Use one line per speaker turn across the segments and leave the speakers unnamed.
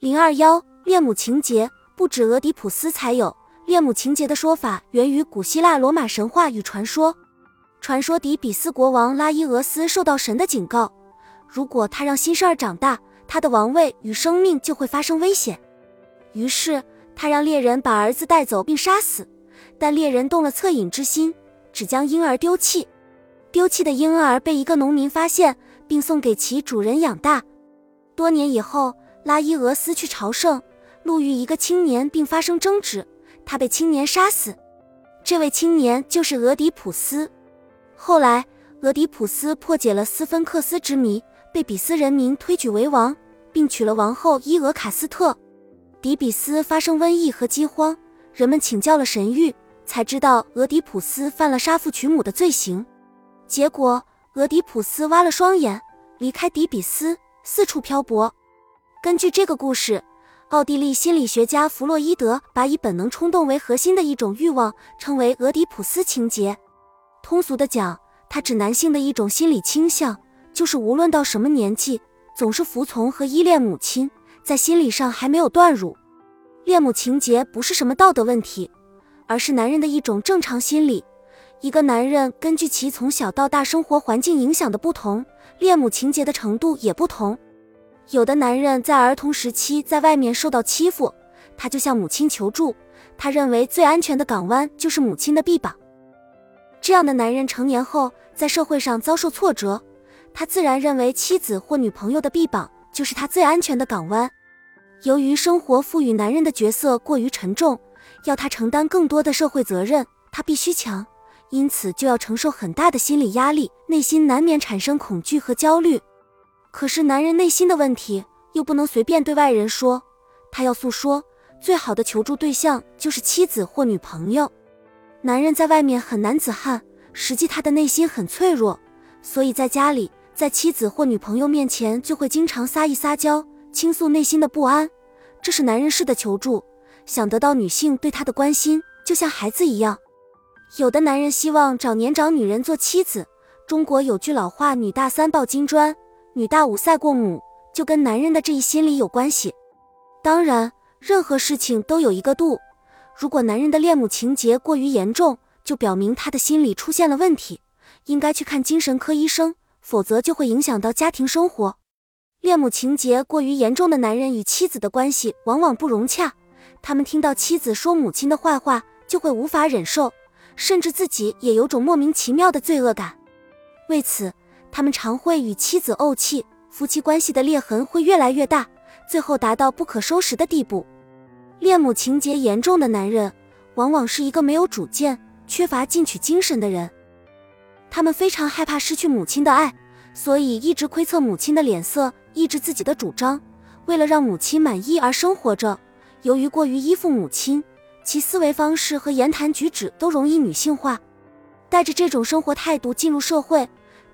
零二幺恋母情节不止俄狄浦斯才有，恋母情节的说法源于古希腊罗马神话与传说。传说底比斯国王拉伊俄斯受到神的警告，如果他让新生儿长大，他的王位与生命就会发生危险。于是他让猎人把儿子带走并杀死，但猎人动了恻隐之心，只将婴儿丢弃。丢弃的婴儿被一个农民发现，并送给其主人养大。多年以后。拉伊俄斯去朝圣，路遇一个青年，并发生争执，他被青年杀死。这位青年就是俄狄浦斯。后来，俄狄浦斯破解了斯芬克斯之谜，被比斯人民推举为王，并娶了王后伊俄卡斯特。底比斯发生瘟疫和饥荒，人们请教了神谕，才知道俄狄浦斯犯了杀父娶母的罪行。结果，俄狄浦斯挖了双眼，离开底比斯，四处漂泊。根据这个故事，奥地利心理学家弗洛伊德把以本能冲动为核心的一种欲望称为俄狄浦斯情节。通俗的讲，它指男性的一种心理倾向，就是无论到什么年纪，总是服从和依恋母亲，在心理上还没有断乳。恋母情节不是什么道德问题，而是男人的一种正常心理。一个男人根据其从小到大生活环境影响的不同，恋母情节的程度也不同。有的男人在儿童时期在外面受到欺负，他就向母亲求助。他认为最安全的港湾就是母亲的臂膀。这样的男人成年后在社会上遭受挫折，他自然认为妻子或女朋友的臂膀就是他最安全的港湾。由于生活赋予男人的角色过于沉重，要他承担更多的社会责任，他必须强，因此就要承受很大的心理压力，内心难免产生恐惧和焦虑。可是男人内心的问题又不能随便对外人说，他要诉说，最好的求助对象就是妻子或女朋友。男人在外面很男子汉，实际他的内心很脆弱，所以在家里，在妻子或女朋友面前就会经常撒一撒娇，倾诉内心的不安。这是男人式的求助，想得到女性对他的关心，就像孩子一样。有的男人希望找年长女人做妻子。中国有句老话：“女大三抱金砖。”女大五赛过母，就跟男人的这一心理有关系。当然，任何事情都有一个度。如果男人的恋母情节过于严重，就表明他的心理出现了问题，应该去看精神科医生，否则就会影响到家庭生活。恋母情节过于严重的男人与妻子的关系往往不融洽，他们听到妻子说母亲的坏话就会无法忍受，甚至自己也有种莫名其妙的罪恶感。为此。他们常会与妻子怄气，夫妻关系的裂痕会越来越大，最后达到不可收拾的地步。恋母情节严重的男人，往往是一个没有主见、缺乏进取精神的人。他们非常害怕失去母亲的爱，所以一直窥测母亲的脸色，抑制自己的主张，为了让母亲满意而生活着。由于过于依附母亲，其思维方式和言谈举止都容易女性化。带着这种生活态度进入社会。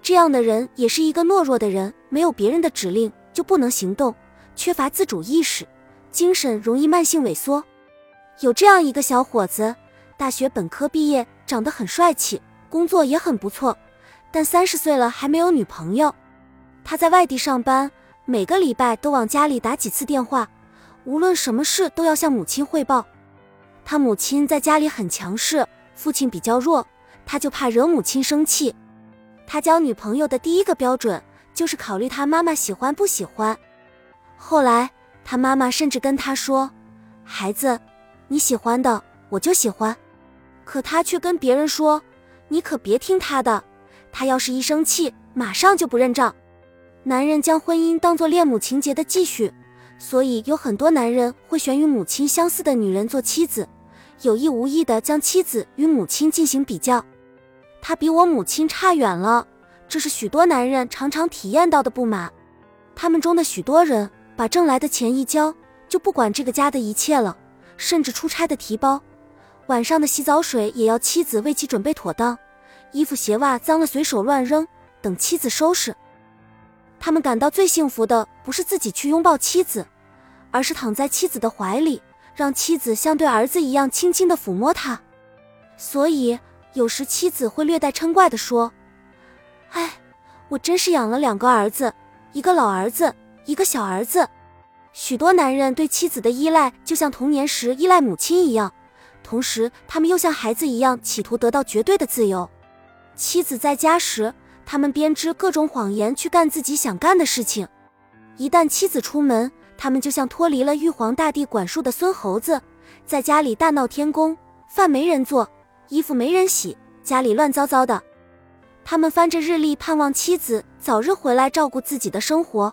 这样的人也是一个懦弱的人，没有别人的指令就不能行动，缺乏自主意识，精神容易慢性萎缩。有这样一个小伙子，大学本科毕业，长得很帅气，工作也很不错，但三十岁了还没有女朋友。他在外地上班，每个礼拜都往家里打几次电话，无论什么事都要向母亲汇报。他母亲在家里很强势，父亲比较弱，他就怕惹母亲生气。他交女朋友的第一个标准就是考虑他妈妈喜欢不喜欢。后来他妈妈甚至跟他说：“孩子，你喜欢的我就喜欢。”可他却跟别人说：“你可别听他的，他要是一生气，马上就不认账。”男人将婚姻当作恋母情节的继续，所以有很多男人会选与母亲相似的女人做妻子，有意无意的将妻子与母亲进行比较。他比我母亲差远了，这是许多男人常常体验到的不满。他们中的许多人把挣来的钱一交，就不管这个家的一切了，甚至出差的提包，晚上的洗澡水也要妻子为其准备妥当，衣服鞋袜脏了随手乱扔，等妻子收拾。他们感到最幸福的不是自己去拥抱妻子，而是躺在妻子的怀里，让妻子像对儿子一样轻轻地抚摸他。所以。有时妻子会略带嗔怪地说：“哎，我真是养了两个儿子，一个老儿子，一个小儿子。”许多男人对妻子的依赖就像童年时依赖母亲一样，同时他们又像孩子一样企图得到绝对的自由。妻子在家时，他们编织各种谎言去干自己想干的事情；一旦妻子出门，他们就像脱离了玉皇大帝管束的孙猴子，在家里大闹天宫，饭没人做，衣服没人洗，家里乱糟糟的。他们翻着日历，盼望妻子早日回来照顾自己的生活。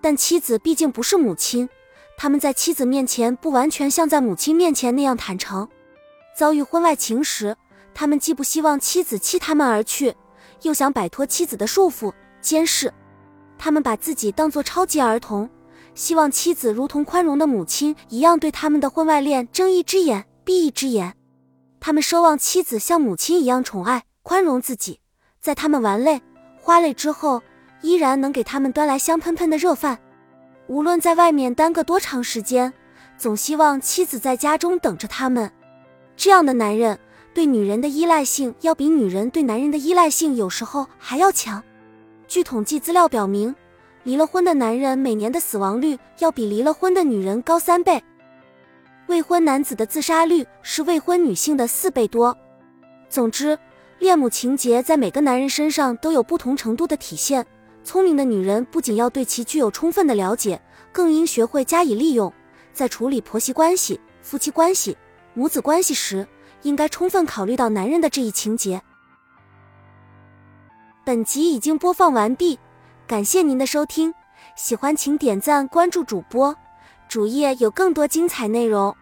但妻子毕竟不是母亲，他们在妻子面前不完全像在母亲面前那样坦诚。遭遇婚外情时，他们既不希望妻子弃他们而去，又想摆脱妻子的束缚、监视。他们把自己当作超级儿童，希望妻子如同宽容的母亲一样对他们的婚外恋睁一只眼闭一只眼。他们奢望妻子像母亲一样宠爱、宽容自己，在他们玩累、花累之后。依然能给他们端来香喷喷的热饭，无论在外面耽搁多长时间，总希望妻子在家中等着他们。这样的男人对女人的依赖性要比女人对男人的依赖性有时候还要强。据统计资料表明，离了婚的男人每年的死亡率要比离了婚的女人高三倍。未婚男子的自杀率是未婚女性的四倍多。总之，恋母情节在每个男人身上都有不同程度的体现。聪明的女人不仅要对其具有充分的了解，更应学会加以利用。在处理婆媳关系、夫妻关系、母子关系时，应该充分考虑到男人的这一情节。本集已经播放完毕，感谢您的收听，喜欢请点赞关注主播，主页有更多精彩内容。